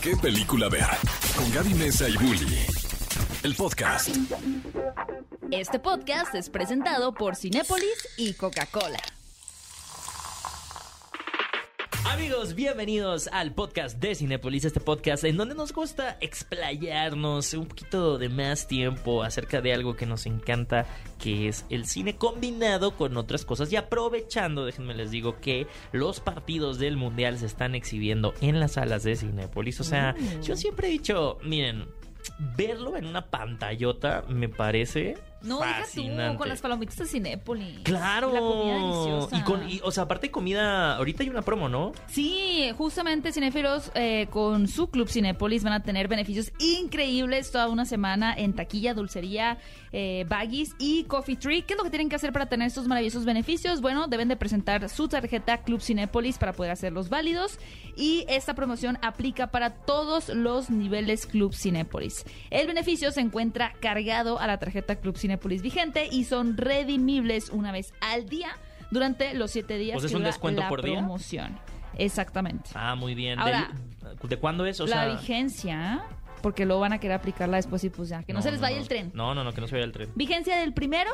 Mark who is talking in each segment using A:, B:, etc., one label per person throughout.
A: qué película ver. Con Gaby Mesa y Bully. El podcast.
B: Este podcast es presentado por Cinépolis y Coca-Cola.
C: Amigos, bienvenidos al podcast de Cinepolis, este podcast en donde nos gusta explayarnos un poquito de más tiempo acerca de algo que nos encanta, que es el cine combinado con otras cosas. Y aprovechando, déjenme les digo que los partidos del Mundial se están exhibiendo en las salas de Cinepolis, o sea, yo siempre he dicho, miren, verlo en una pantallota me parece
B: No, deja
C: fascinante.
B: tú, con las palomitas de Cinépolis.
C: Claro.
B: La comida deliciosa.
C: Y con, y, o sea, aparte de comida, ahorita hay una promo, ¿no?
B: Sí, justamente cinéfilos eh, con su club Cinépolis van a tener beneficios increíbles toda una semana en taquilla, dulcería, eh, baggies y coffee tree. ¿Qué es lo que tienen que hacer para tener estos maravillosos beneficios? Bueno, deben de presentar su tarjeta Club Cinépolis para poder hacerlos válidos y esta promoción aplica para todos los niveles Club Cinépolis. El beneficio se encuentra cargado a la tarjeta Club Cinépolis vigente y son redimibles una vez al día durante los siete días
C: sea, ¿es
B: que
C: un
B: dura
C: descuento
B: la
C: por día?
B: promoción. Exactamente.
C: Ah, muy bien.
B: Ahora,
C: ¿De, de cuándo es? O
B: la
C: sea,
B: vigencia, porque luego van a querer aplicarla después y pues ya, que no, se les vaya
C: no.
B: el tren.
C: No, no, no, que no se vaya el tren.
B: Vigencia del primero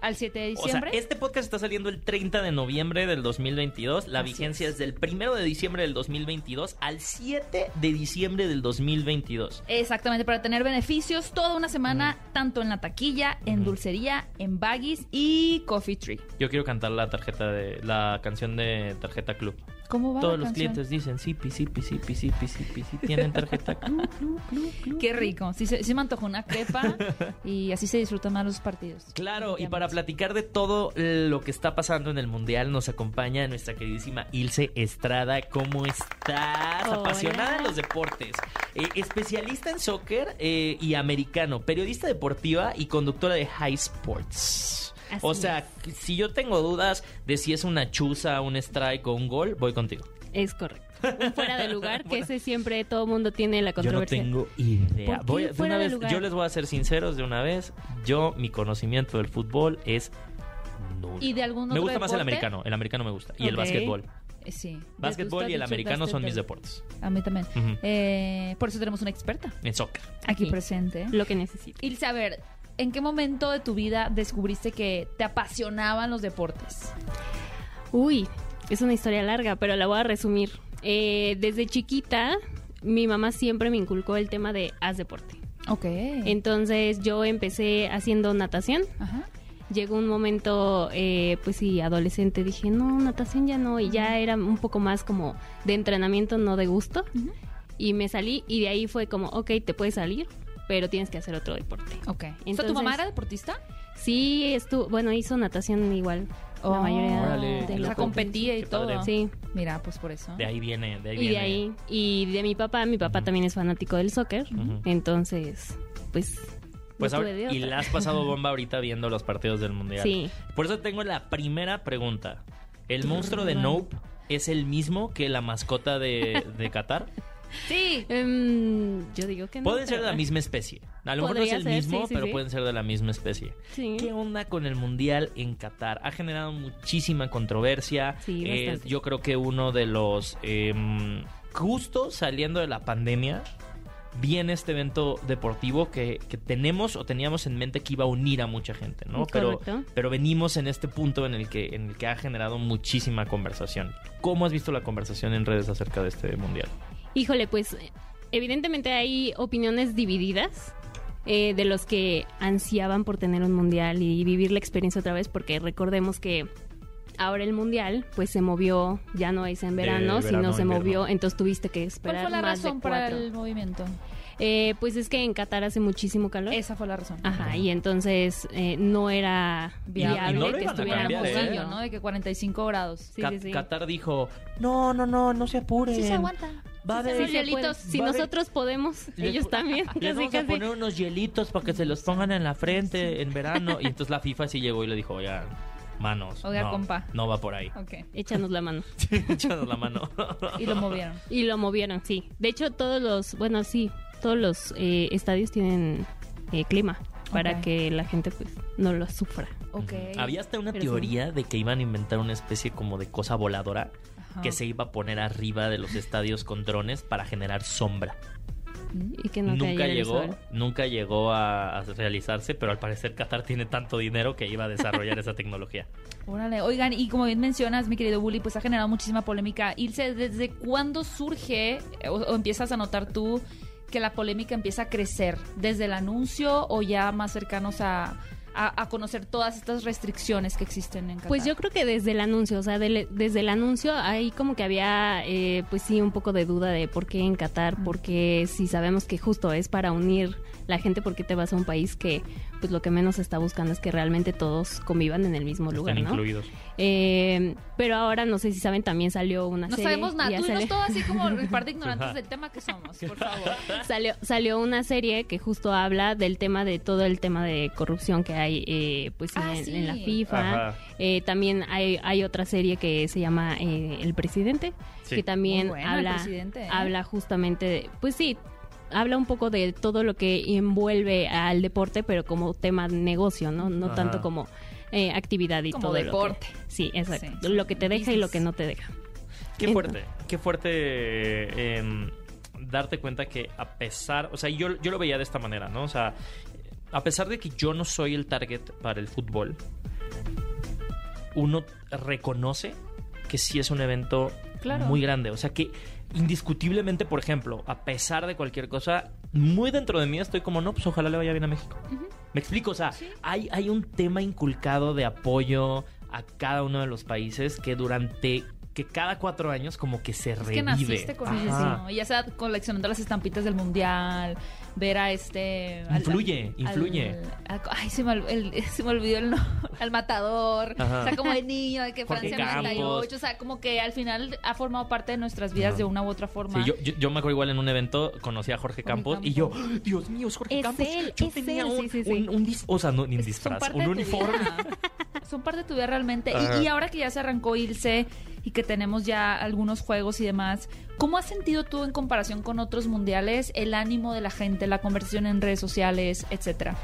B: al 7 de
C: O sea,
B: diciembre.
C: este podcast está saliendo el 30 de noviembre del 2022. La
B: Así
C: vigencia
B: es.
C: es. del 1 de diciembre del 2022 al 7 de diciembre del 2022.
B: Exactamente, para tener beneficios toda una semana, tanto en la taquilla, en dulcería, en baggies y coffee tree.
C: Yo quiero cantar la tarjeta de la canción de tarjeta club.
B: ¿Cómo va
C: Todos los
B: canción?
C: clientes dicen sipi, sipi, sipi, sipi, sipi, tienen tarjeta club, club, club.
B: Qué rico. Sí, se- sí me antojó una crepa y así se disfrutan más los partidos.
C: Claro, y para platicar de todo lo que está pasando en el Mundial nos acompaña nuestra queridísima Ilse Estrada. ¿Cómo estás?
D: Hola.
C: Apasionada de los deportes. Eh, especialista en soccer eh, y americano, periodista deportiva y conductora de High Sports.
D: Así
C: o sea, si yo tengo dudas de si es una chuza, un strike o un gol, voy contigo.
D: Es correcto. Un fuera de lugar, que ese siempre todo el mundo tiene la
C: Yo no
D: controversia.
C: tengo idea.
D: ¿Por qué
C: Voy a- de una
D: de
C: vez, yo les voy a ser sinceros de una vez. Yo, mi conocimiento del fútbol es nulo.
B: ¿Y de algún
C: Me
B: otro
C: gusta más el americano. El americano me gusta. Y el básquetbol.
B: Eh, sí.
C: Básquetbol y el americano son mis deportes.
B: A mí también. Eh, por eso tenemos una experta
C: En soccer.
B: aquí
D: Aquí.
B: presente.
D: Lo que necesito.
B: Ilse, a ver, ¿en qué momento de tu vida descubriste que te apasionaban los deportes?
D: Uy, es una historia larga, pero la voy a resumir. Eh, desde chiquita, mi mamá siempre me inculcó el tema de haz deporte.
B: Ok.
D: Entonces yo empecé haciendo natación.
B: Ajá.
D: Llegó un momento, eh, pues sí, adolescente, dije, no, natación ya no, y ya era un poco más como de entrenamiento, no de gusto.
B: Ujú.
D: Y me salí y de ahí fue como, ok, te puedes salir, pero tienes que hacer otro deporte.
B: Ok. o sea, ¿tu
D: Entonces-
B: mamá era deportista?
D: Sí, estuvo, bueno, hizo natación igual,
B: Oh,
D: la mayoría
C: Órale,
D: de los
B: competía y todo.
C: padre.
D: Sí,
B: Mira, pues por eso.
C: De ahí viene. De ahí
D: y
C: viene.
D: de ahí, y de mi papá, mi papá también es fanático del soccer, entonces, pues,
C: Pues
D: no
C: ahora- y le has pasado bomba ahorita viendo los partidos del mundial.
D: Sí.
C: Por eso tengo la primera pregunta. ¿El monstruo de Nope es el mismo que la mascota de, de Qatar?
B: Sí.
D: Em, yo digo que no.
C: Pueden ser de
D: pero-
C: la misma especie. A lo mejor no es el
D: ser,
C: mismo,
D: sí, sí,
C: pero
D: sí.
C: pueden ser de la misma especie.
D: Sí.
C: ¿Qué onda con el mundial en Qatar? Ha generado muchísima controversia.
D: Sí,
C: Eh, yo creo que uno de los em, justo saliendo de la pandemia viene este evento deportivo que, que tenemos o teníamos en mente que iba a unir a mucha gente, ¿no? Pero,
D: Correcto.
C: pero venimos en este punto en el que en el que ha generado muchísima conversación. ¿Cómo has visto la conversación en redes acerca de este mundial?
D: Híjole, pues evidentemente hay opiniones divididas eh, de los que ansiaban por tener un mundial y vivir la experiencia otra vez, porque recordemos que ahora el mundial pues se movió, ya no es en verano,
C: verano
D: sino se
C: invierno.
D: movió, entonces tuviste que
B: ¿Cuál
D: esperar
B: fue la
D: más
B: razón para el movimiento?
D: Eh, pues es que en Qatar hace muchísimo calor.
B: Esa fue la razón.
D: Ajá, y entonces eh, no era
B: Viable.
C: no
D: que
C: cambiar, ¿eh?
B: ¿no? De que 45 grados.
D: Sí,
C: Ca-
D: sí, sí.
C: Qatar dijo, no, no, no, no se apuren.
B: Sí se aguanta.
C: Va a
B: Sí,
C: haber...
D: Sí, hielitos, si nosotros podemos,
C: Les-
D: ellos también.
C: Les
D: casi,
C: vamos a poner unos hielitos para que se los pongan en la frente en verano. Y entonces la FIFA sí llegó y le dijo, oigan, manos.
B: Oiga,
C: no,
B: compa.
C: No va por ahí.
B: Ok.
D: Échanos la mano.
C: Échanos la mano.
B: Y lo movieron.
D: Y lo movieron, sí. De hecho, todos los, bueno, sí, todos los eh, estadios tienen eh, clima para que la gente pues no lo sufra.
B: Ok.
C: Había hasta una
D: Pero sí.
C: teoría de que iban a inventar una especie como de cosa voladora
B: Ajá.
C: que se iba a poner arriba de los estadios con drones para generar sombra.
D: Y que no
C: nunca llegó, nunca llegó a, a realizarse, pero al parecer Qatar tiene tanto dinero que iba a desarrollar esa tecnología.
B: Órale, oigan, y como bien mencionas, mi querido Bully, pues ha generado muchísima polémica. Ilse, ¿desde cuándo surge eh, o, o empiezas a notar tú que la polémica empieza a crecer? ¿Desde el anuncio o ya más cercanos a, a- a conocer todas estas restricciones que existen en Qatar?
D: Pues yo creo que desde el anuncio, o sea, del- desde el anuncio ahí como que había, eh, pues sí, un poco de duda de por qué en Qatar, porque si sabemos que justo es para unir la gente, ¿por qué te vas a un país que pues lo que menos está buscando es que realmente todos convivan en el mismo lugar,
C: Están
D: ¿no?
C: incluidos.
D: Eh, pero ahora no sé si saben, también salió una
B: No
D: serie.
B: sabemos nada. Tú
D: salió-
B: todo así como el par de ignorantes del tema que somos, por favor.
D: salió, salió una serie que justo habla del tema de todo el tema de corrupción que hay eh, pues
B: Ah,
D: en,
B: sí.
D: en la FIFA. Eh, también hay, hay otra serie que se llama eh, El Presidente,
C: Sí.
D: que también
B: bueno,
D: habla,
B: ¿eh?
D: habla justamente, de- pues sí, habla un poco de todo lo que envuelve al deporte, pero como tema de negocio, ¿no? No
C: Ajá.
D: tanto como eh, actividad y
B: Como
D: todo lo que-
B: deporte.
D: sí, exacto.
B: Sí.
D: Lo que te deja y lo que no te deja.
C: Qué
D: Entonces-
C: fuerte, qué fuerte eh, em, darte cuenta que a pesar, o sea, yo, yo lo veía de esta manera, ¿no? O sea, a pesar de que yo no soy el target para el fútbol, uno reconoce que sí es un evento
B: Claro.
C: muy grande. O sea que indiscutiblemente, por ejemplo, a pesar de cualquier cosa, muy dentro de mí estoy como, no, pues ojalá le vaya bien a México. Me explico, o sea, hay, hay un tema inculcado de apoyo a cada uno de los países que durante que cada cuatro años como que se
B: Es
C: revive.
B: que naciste con
C: Ajá.
B: eso, ¿no? Ya sea coleccionando las estampitas del mundial, ver a este...
C: Influye,
B: al-
C: influye.
B: al- ay, se me, el- se me olvidó el nombre. Al matador.
C: Ajá.
B: O sea, como el niño de que
C: Jorge
B: Francia
C: Campos.
B: 98. O sea, como que al final ha formado parte de nuestras vidas
C: Ajá.
B: de una u otra forma.
C: Sí, yo, yo, yo me acuerdo igual en un evento, conocí a Jorge
B: Jorge
C: Campos, y yo, ¡Oh, Dios mío, es Jorge
D: Es
C: Campos.
D: él,
C: yo
D: es
C: tenía
D: él,
C: un,
D: sí, sí, sí.
C: un- un o sea, no, ni un disfraz, un uniforme.
B: Son parte de tu vida realmente. Y, y ahora que ya se arrancó Ilse y que tenemos ya algunos juegos y demás, ¿cómo has sentido tú en comparación con otros mundiales el ánimo de la gente, la conversación en redes sociales, etcétera?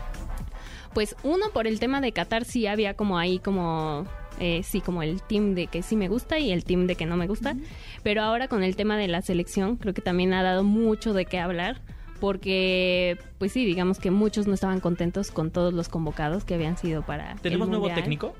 D: Pues uno por el tema de Qatar sí había como ahí como eh, sí como el team de que sí me gusta y el team de que no me gusta, pero ahora con el tema de la selección creo que también ha dado mucho de qué hablar porque pues sí digamos que muchos no estaban contentos con todos los convocados que habían sido para el
C: ¿Tenemos nuevo técnico?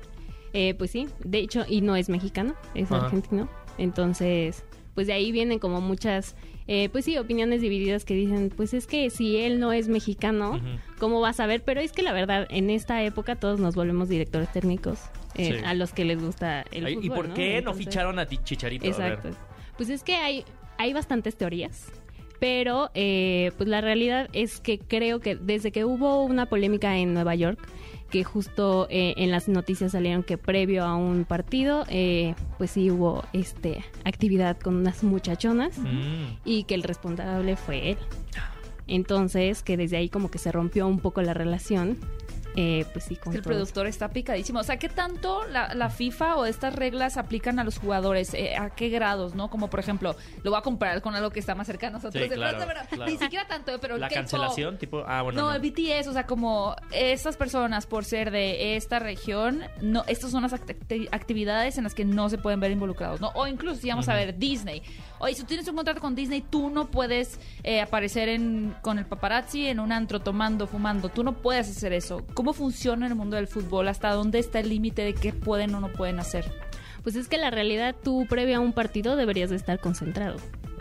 D: Eh, pues sí, de hecho, y no es mexicano, es
C: Ajá.
D: argentino. Entonces, pues de ahí vienen como muchas, eh, pues sí, opiniones divididas que dicen, pues es que si él no es mexicano. ¿cómo vas a ver? Pero es que la verdad, en esta época todos nos volvemos directores técnicos eh,
C: Sí.
D: a los que les gusta el
C: Ay,
D: fútbol.
C: ¿Y por qué no
D: Entonces-
C: ficharon a ti, Chicharito?
D: Exacto. Pues es que hay, hay bastantes teorías. Pero eh, pues la realidad es que creo que desde que hubo una polémica en Nueva York, que justo eh, en las noticias salieron que previo a un partido, eh, pues sí hubo este actividad con unas muchachonas
C: Mm.
D: y que el responsable fue él. Entonces, que desde ahí como que se rompió un poco la relación. Eh, pues sí,
B: Es
D: con
B: que el productor está picadísimo. O sea, ¿qué tanto la, la FIFA o estas reglas aplican a los jugadores? Eh, ¿A qué grados, no? Como, por ejemplo, lo voy a comparar con algo que está más cercano a nosotros.
C: Sí,
B: de
C: claro,
B: pronto, pero
C: claro.
B: Ni siquiera tanto, eh, pero
C: ¿La cancelación? Tipo, ah, bueno,
B: no,
C: no.
B: el BTS, o sea, como estas personas por ser de esta región, no, estas son las acti- actividades en las que no se pueden ver involucrados, ¿no? O incluso si vamos a ver Disney. Oye, si tú tienes un contrato con Disney, tú no puedes eh, aparecer en, con el paparazzi en un antro tomando, fumando. Tú no puedes hacer eso. ¿Cómo funciona en el mundo del fútbol? ¿Hasta dónde está el límite de qué pueden o no pueden hacer?
D: Pues es que la realidad tú previo a un partido deberías de estar concentrado.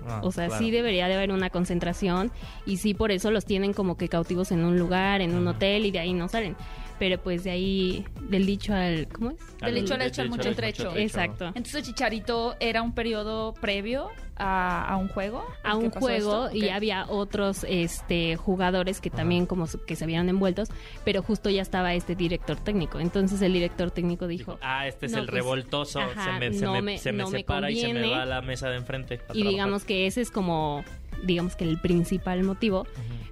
C: Ah,
D: O sea,
C: claro.
D: sí debería de haber una concentración y sí por eso los tienen como que cautivos en un lugar, en un hotel y de ahí no salen. Pero pues de ahí, del dicho al... ¿Cómo es?
B: Del hecho al hecho, al mucho trecho.
D: Exacto.
B: Entonces, Chicharito era un periodo previo a, a un juego.
D: A
B: ¿En qué
D: un juego
B: esto?
D: y había otros este jugadores que también como su- que se habían envueltos, pero justo ya estaba este director técnico. Entonces el director técnico dijo,
C: Dijo, ah, este es
D: "No,
C: el
D: pues,
C: revoltoso,
D: ajá,
C: se me, se
D: no
C: me-
D: me-
C: se me
D: no me
C: separa y se me
D: conviene".
C: va a la mesa de enfrente.
D: y
C: trabajar.
D: digamos que ese es como digamos que el principal motivo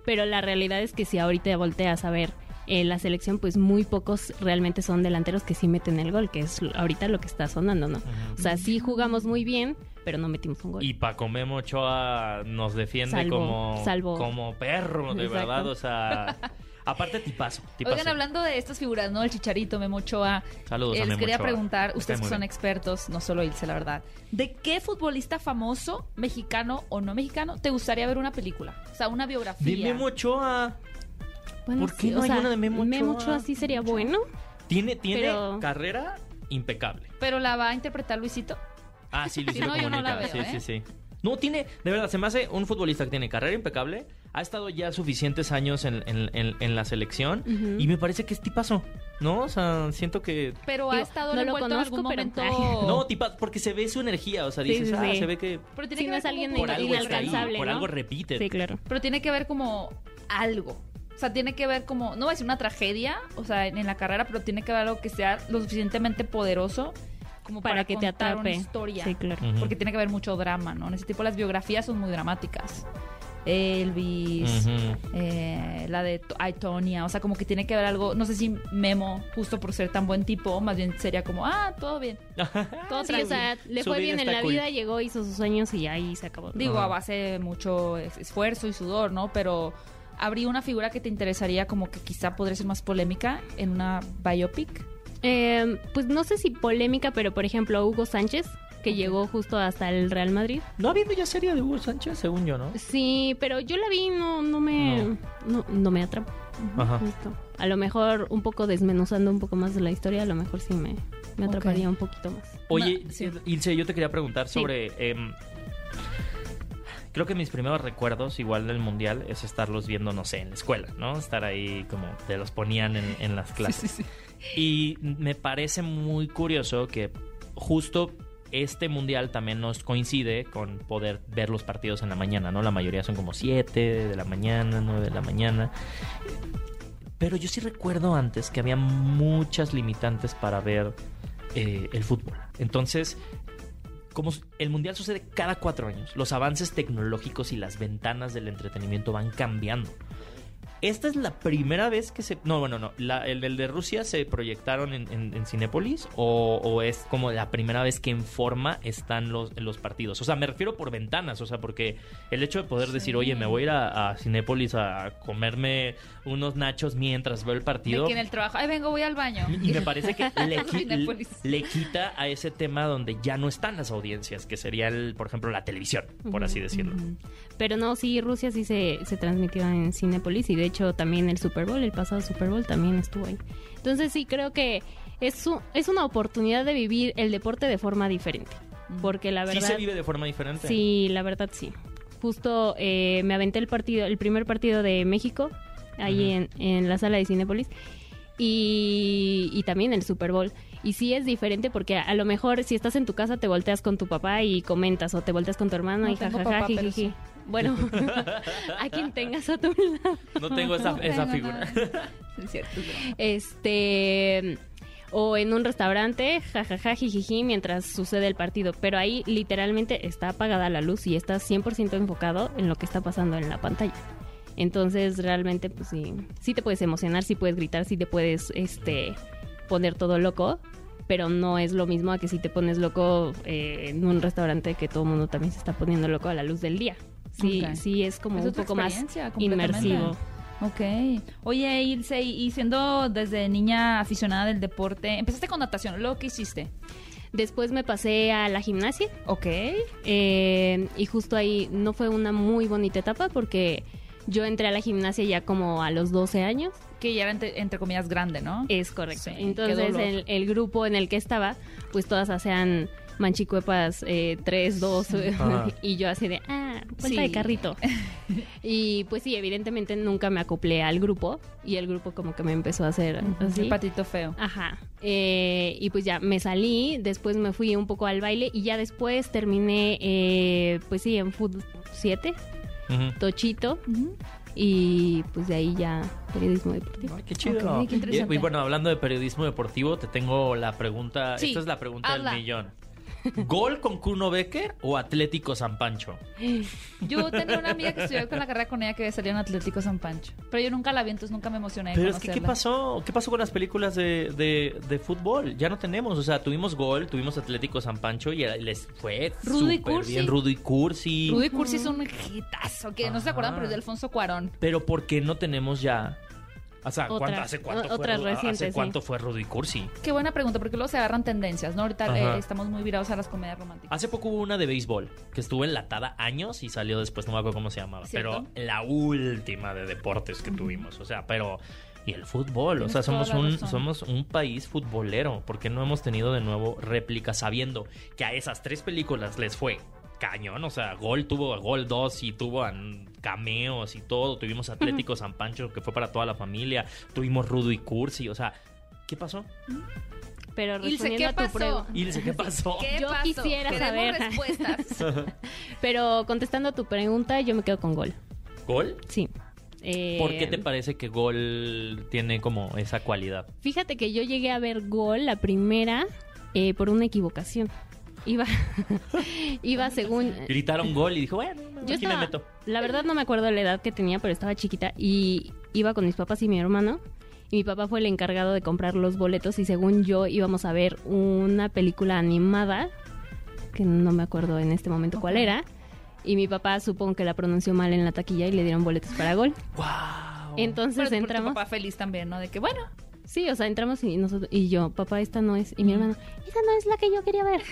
D: pero la realidad es que si ahorita volteas a ver eh, la selección pues muy pocos realmente son delanteros que sí meten el gol que es lo- ahorita lo que está sonando no o sea sí jugamos muy bien pero no metimos un gol
C: Y Paco Memo Ochoa nos defiende
D: Salvo-
C: como,
D: salvo.
C: como perro, de
D: Exacto.
C: verdad. O sea, Aparte, tipazo. tipazo.
B: Oigan, hablando de estas figuras, ¿no? El Chicharito, Memo Ochoa.
C: Saludos a
B: eh, les
C: Memo
B: quería
C: Ochoa.
B: preguntar, ustedes que son
C: bien.
B: expertos, no solo Ilse, la verdad. ¿De qué futbolista famoso, mexicano o no mexicano, te gustaría ver una película? O sea, una biografía.
C: De Memo Ochoa.
D: Bueno,
C: ¿Por qué
D: sí,
C: no
D: o
C: hay
D: sea,
C: una de Memo Ochoa?
D: Ochoa sí sería bueno.
C: Tiene, tiene
D: Pero-
C: carrera impecable.
B: Pero la va a interpretar Luisito.
C: Ah, sí, Luisito
B: no, no la
C: Comunica.
B: veo,
C: sí,
B: ¿eh?
C: sí, sí. No, tiene, de verdad, se me hace un futbolista que tiene carrera impecable, ha estado ya suficientes años en, en- en- en la selección y me parece que es tipazo, ¿no? O sea, siento que...
B: Pero ha
D: Digo,
B: estado
D: no lo
B: envuelto en algún
D: conozco, pero-
B: momento.
C: No, tipazo, porque se ve su energía, o sea,
D: Sí,
C: dices,
D: sí,
C: ah,
D: sí.
C: se ve que
B: pero tiene
D: Si
B: que
D: no
B: ver
D: es alguien
C: está ahí,
D: inalcanzable,
C: por
D: ¿no?
C: algo repite.
D: Sí, claro.
B: Pero tiene que ver como algo. O sea, tiene que ver como, no voy a decir una tragedia, o sea, en, en la carrera, pero tiene que ver algo que sea lo suficientemente poderoso como para,
D: Para que te atrape.
B: una historia.
D: Sí, claro.
B: Porque tiene que haber mucho drama, ¿no? En ese tipo las biografías son muy dramáticas. Elvis, eh, la de Tonya, o sea, como que tiene que haber algo, no sé si Memo, justo por ser tan buen tipo, más bien sería como, ah, todo bien. Todo
D: Sí, o sea, le
C: Su
D: fue bien en la
C: cool.
D: vida, llegó, hizo sus sueños y ahí se acabó.
B: Digo, a base de mucho es- esfuerzo y sudor, ¿no? Pero habría una figura que te interesaría como que quizá podría ser más polémica en una biopic.
D: Eh, pues no sé si polémica, pero por ejemplo Hugo Sánchez, que llegó justo hasta el Real Madrid.
C: No habiendo ya serie de Hugo Sánchez, según yo, ¿no?
D: Sí, pero yo la vi, no, no me, no, no me atrapó.
C: Ajá.
D: Justo. A lo mejor un poco desmenuzando un poco más de la historia, a lo mejor sí me, me atraparía un poquito más.
C: Oye,
B: sí.
C: Ilse, yo te quería preguntar
D: Sí.
C: sobre... creo que mis primeros recuerdos, igual del Mundial, es estarlos viendo, no sé, en la escuela, ¿no? Estar ahí como te los ponían en, en las clases. Y me parece muy curioso que justo este mundial también nos coincide con poder ver los partidos en la mañana, ¿no? La mayoría son como 7 de la mañana, 9 de la mañana. Pero yo sí recuerdo antes que había muchas limitantes para ver eh, el fútbol. Entonces, como el mundial sucede cada cuatro años, los avances tecnológicos y las ventanas del entretenimiento van cambiando. Esta es la primera vez que se... No, bueno, no. La- el, el de Rusia se proyectaron en, en, en Cinépolis o, o es como la primera vez que en forma están los, los partidos. O sea, me refiero por ventanas. O sea, porque el hecho de poder decir, oye, me voy a ir a, a Cinépolis a comerme unos nachos mientras veo el partido.
B: que en el trabajo, ay, vengo, voy al baño.
C: Y me parece que le, qui-
B: Cinépolis.
C: le quita a ese tema donde ya no están las audiencias, que sería, el, por ejemplo, la televisión, por así decirlo.
D: Pero no, sí, Rusia sí se, se transmitió en Cinepolis y de hecho también el Super Bowl, el pasado Super Bowl también estuvo ahí. Entonces sí creo que es, u- es una oportunidad de vivir el deporte de forma diferente. Porque la
C: Sí
D: verdad...
C: se vive de forma diferente.
D: Sí, la verdad sí. Justo eh, me aventé el partido, el primer partido de México, ahí en, en la sala de Cinépolis, y, y también el Super Bowl. Y sí es diferente porque a, a lo mejor si estás en tu casa te volteas con tu papá y comentas, o te volteas con tu hermano
B: No
D: y jajaja,
B: papá, pero
D: jijiji. Bueno, a quien tengas a tu lado.
C: No tengo esa,
B: No
C: esa
B: tengo
C: figura.
B: Es cierto.
D: Este o en un restaurante, jajaja, jijiji, mientras sucede el partido. Pero ahí literalmente está apagada la luz y estás 100% enfocado en lo que está pasando en la pantalla. Entonces realmente pues sí, sí te puedes emocionar, sí puedes gritar, sí te puedes este poner todo loco, pero no es lo mismo a que si te pones loco eh, en un restaurante que todo el mundo también se está poniendo loco a la luz del día. Sí, sí es como
B: Es
D: un poco más inmersivo.
B: Ok. Oye, Ilse, y siendo desde niña aficionada del deporte, empezaste con natación, ¿lo que hiciste?
D: Después me pasé a la gimnasia
B: Ok.
D: Eh, y justo ahí no fue una muy bonita etapa porque yo entré a la gimnasia ya como a los 12 años.
B: Que ya era entre, entre comillas grande, ¿no?
D: Es correcto.
B: Sí,
D: Entonces el, el grupo en el que estaba, pues todas hacían manchicuepas eh, 3, 2
C: Ah.
D: y yo así de, ah, vuelta
B: Sí.
D: de carrito. y pues sí, evidentemente nunca me acoplé al grupo y el grupo como que me empezó a hacer así.
B: El patito feo.
D: Ajá. Eh, y pues ya me salí, después me fui un poco al baile y ya después terminé, eh, pues sí, en Food 7,
C: Ujú.
D: Tochito, y pues de ahí ya periodismo deportivo.
C: Ay, qué chido.
B: Ok, qué interesante.
C: Y, y bueno, hablando de periodismo deportivo, te tengo la pregunta.
B: Sí,
C: Esta es la pregunta
B: habla.
C: del millón. ¿Gol con Kuno Becker o Atlético San Pancho?
B: Yo tenía una amiga que estudió con la carrera con ella que salía en Atlético San Pancho. Pero yo nunca la vi, entonces nunca me emocioné. de
C: Pero es que, ¿qué pasó? ¿Qué pasó con las películas de, de, de fútbol? Ya no tenemos. O sea, tuvimos Gol, tuvimos Atlético San Pancho y les fue
B: Rudy
C: súper
B: Cursi.
C: bien. Rudy Cursi.
B: Rudy Cursi es un hitazo, que no se acuerdan, pero es de Alfonso Cuarón.
C: Pero ¿por qué no tenemos ya O sea, ¿cuánto- ¿hace cuánto, fue,
D: otras
C: Ru-
D: recientes,
C: ¿hace
D: sí.
C: cuánto fue Rudy Cursi?
B: Qué buena pregunta, porque luego se agarran tendencias, ¿no? Ahorita eh, estamos muy virados a las comedias románticas.
C: Hace poco hubo una de béisbol que estuvo enlatada años y salió después, no me acuerdo cómo se llamaba.
B: ¿Cierto?
C: Pero la última de deportes que tuvimos. O sea, pero. Y el fútbol. O sea, somos un,
B: razón.
C: somos un país futbolero. porque no hemos tenido de nuevo réplicas sabiendo que a esas tres películas les fue cañón? O sea, Gol tuvo a Gol 2 y tuvo a cameos y todo. Tuvimos Atlético San Pancho que fue para toda la familia. Tuvimos Rudo y Cursi. O sea, ¿qué pasó?
D: Pero
B: Ilse,
D: respondiendo
B: ¿qué
D: a tu
B: pasó?
D: pregunta.
C: Ilse, ¿qué pasó?
B: ¿Qué
D: Yo
B: pasó?
D: quisiera
B: Queremos
D: saber.
B: respuestas.
D: Pero contestando a tu pregunta, yo me quedo con gol.
C: ¿Gol?
D: Sí. Eh,
C: ¿Por qué te parece que Gol tiene como esa cualidad?
D: Fíjate que yo llegué a ver gol la primera eh, por una equivocación. Iba, iba según.
C: Gritaron gol y dijo, bueno,
D: Yo
C: aquí me
D: estaba,
C: meto.
D: la verdad no me acuerdo la edad que tenía, pero estaba chiquita y iba con mis papás y mi hermano. Y mi papá fue el encargado de comprar los boletos y según yo íbamos a ver una película animada, que no me acuerdo en este momento cuál era. Y mi papá supongo que la pronunció mal en la taquilla y le dieron boletos para gol.
C: ¡Wow!
D: Entonces
B: Pero tu- tu
D: entramos.
B: papá feliz también, ¿no? De que, bueno,
D: Sí, o sea, entramos y nosotros y yo, papá, esta no es. Y mi hermano, esa no es la que yo quería ver.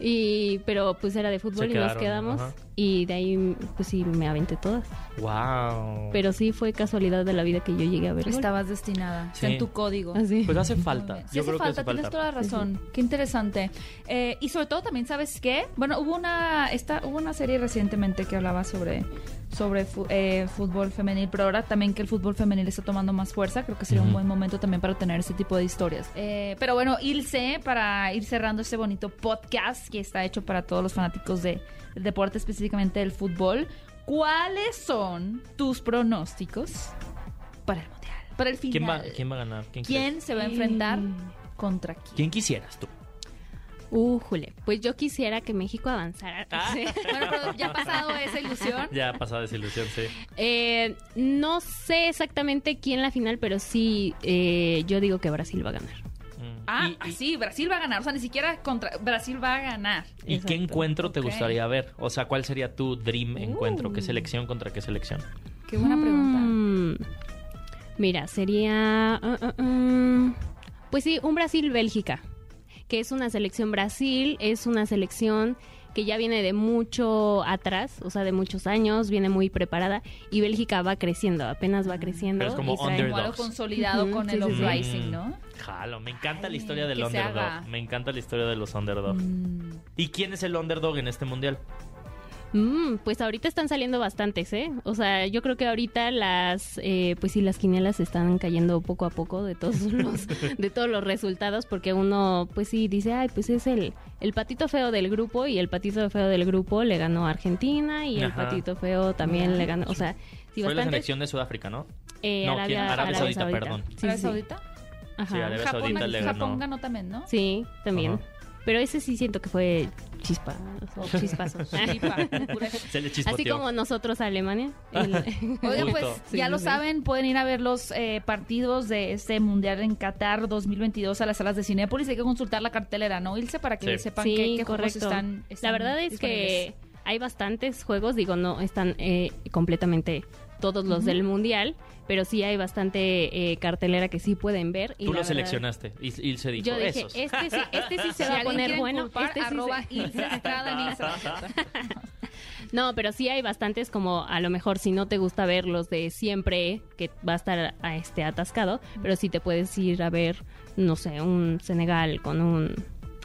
D: Y, pero pues era de fútbol
C: Se
D: y nos quedamos.
C: ajá.
D: Y de ahí, pues sí, me aventé todas.
C: ¡Wow!
D: Pero sí fue casualidad de la vida que yo llegué a ver. gol.
B: estabas destinada.
C: Sí.
B: en tu código.
D: Así.
C: Pues hace falta.
B: Sí
C: Yo
B: hace
C: creo que
B: falta,
C: hace falta.
B: tienes toda la razón. Qué interesante. Eh, y sobre todo también, ¿sabes qué? Bueno, hubo una, esta, hubo una serie recientemente que hablaba sobre, sobre eh, fútbol femenil, pero ahora también que el fútbol femenil está tomando más fuerza, creo que sería un buen momento también para tener ese tipo de historias. Eh, pero bueno, Ilse, para ir cerrando este bonito podcast que está hecho para todos los fanáticos de, del deporte, específicamente del fútbol, ¿cuáles son tus pronósticos para el Mundial? Para el final.
C: ¿Quién va, ¿Quién va a ganar? ¿Quién,
B: se va a enfrentar contra quién?
C: ¿Quién quisieras tú?
D: Újule, pues yo quisiera que México avanzara.
C: Ah.
D: Sí.
B: Bueno, pero ya ha pasado esa ilusión.
C: Ya ha pasado desilusión, sí.
D: Eh, no sé exactamente quién la final, pero sí, eh, yo digo que Brasil va a ganar.
C: Mm.
B: Ah,
C: ¿Y, y-
B: sí, Brasil va a ganar. O sea, ni siquiera contra Brasil va a ganar.
C: y qué encuentro te gustaría ver? O sea, ¿cuál sería tu dream encuentro? ¿Qué
D: Uh.
C: selección contra qué selección?
B: Qué buena pregunta.
D: Mm, Mira, sería... ah, ah, ah, pues sí, un Brasil-Bélgica, que es una selección Brasil, es una selección que ya viene de mucho atrás, o sea, de muchos años, viene muy preparada, y Bélgica va creciendo, apenas va creciendo.
C: Pero es como.
B: Como algo consolidado con
D: sí,
B: el
D: sí, sí.
B: uprising, ¿no?
C: Jalo, me encanta
B: Ay,
C: la historia del underdog. Me encanta la historia de los underdog.
B: Mm.
C: ¿Y quién es el underdog en este mundial?
D: Mm, pues ahorita están saliendo bastantes, ¿eh? O sea, yo creo que ahorita las, eh, pues sí, las quinielas están cayendo poco a poco de todos los, de todos los resultados, porque uno, pues sí, dice, ay, pues es el, el patito feo del grupo y el patito feo del grupo le ganó a Argentina y el patito feo también le ganó, o sea, sí,
C: Fue la
D: bastantes.
C: selección de Sudáfrica, ¿no?
D: eh,
C: No,
D: Arabia,
C: ¿quién? Arabia
D: Arabia
C: Saudita,
D: Saudita.
C: perdón.
D: Sí,
B: ¿Arabia
D: sí,
B: Saudita?
D: Ajá.
C: Sí, Arabia
B: Japón,
C: Saudita le ganó.
B: Japón ganó también, ¿no?
D: Sí, también.
C: Ajá.
D: Pero ese sí siento que fue chispa, o chispazo.
C: Se le
D: Así como nosotros a Alemania. el-
B: Oigan, pues ya
D: Sí,
B: lo
D: sí.
B: saben, pueden ir a ver los eh, partidos de este Mundial en Qatar 2022 a las salas de Cinépolis. Hay que consultar la cartelera, ¿no, Ilse? Para que
C: Sí.
B: sepan
D: Sí,
B: qué, qué juegos
D: correcto.
B: están,
D: La
B: están
D: verdad es que hay bastantes juegos, digo, no están eh, completamente todos los del mundial, pero sí hay bastante eh, cartelera que sí pueden ver. Y
C: Tú lo
D: verdad-
C: seleccionaste y, y se dijo
D: Yo dije,
C: esos.
D: este sí, este sí se
B: Si
D: va a poner bueno. este sí se-
B: arroba Ilse Estrada.
D: No, pero sí hay bastantes como a lo mejor si no te gusta ver los de siempre, que va a estar a este atascado, pero sí te puedes ir a ver, no sé, un Senegal con un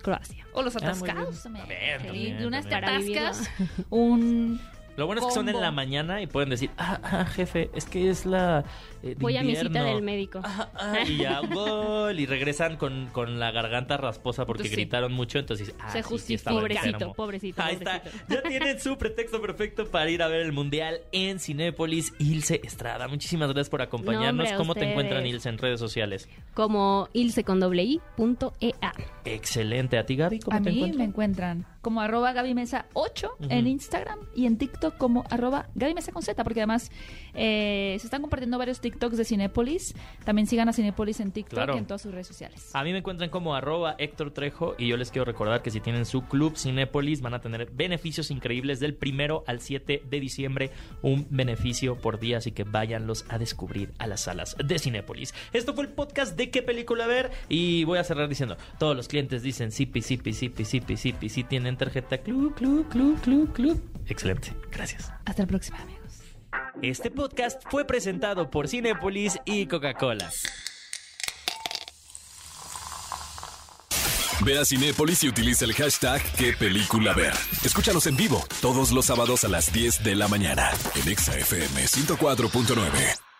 D: Croacia.
B: O los
C: Ah,
B: atascados
C: bien.
B: también.
C: También,
B: Sí,
C: también,
B: de unas atascas, un...
C: Lo bueno es que son en la mañana y pueden decir, ah, ah, jefe, es que es la eh, de
D: Voy a mi cita
C: invierno".
D: del médico.
C: Ah, ah, y ya, gol. Y regresan con, con la garganta rasposa porque
B: Entonces, sí.
C: gritaron mucho. Entonces, ah,
B: Se
C: sí, sí
D: Pobrecito, pobrecito,
C: Ahí está. Ya tienen su pretexto perfecto para ir a ver el mundial en Cinépolis. Ilse Estrada, muchísimas gracias por acompañarnos.
D: No, hombre, a
C: ¿Cómo te encuentran, Ilse, en redes sociales?
D: Como ilse con doble i punto E ea.
C: Excelente. ¿A ti, Gaby? ¿Cómo
B: A
C: te
B: mí
C: encuentran?
B: me encuentran como arroba Gaby Mesa 8
C: Ujú.
B: en Instagram y en TikTok TikTok como arroba Gaby Mesa con Z, porque además eh, se están compartiendo varios TikToks de Cinépolis. También sigan a Cinépolis en TikTok
C: Claro.
B: y en todas sus redes sociales.
C: A mí me encuentran como arroba Héctor Trejo y yo les quiero recordar que si tienen su club Cinépolis van a tener beneficios increíbles del primero al 7 de diciembre, un beneficio por día, así que váyanlos a descubrir a las salas de Cinépolis. Esto fue el podcast de qué película ver y voy a cerrar diciendo, todos los clientes dicen sipi, sipi, sipi, sipi, sipi, si tienen tarjeta club, club, club, club, club. Excelente, gracias.
B: Hasta la próxima, amigos.
C: Este podcast fue presentado por Cinépolis y Coca-Cola.
A: Ve a Cinépolis y utiliza el hashtag qué película ver. Escúchanos en vivo todos los sábados a las 10 de la mañana en Exa FM 104.9.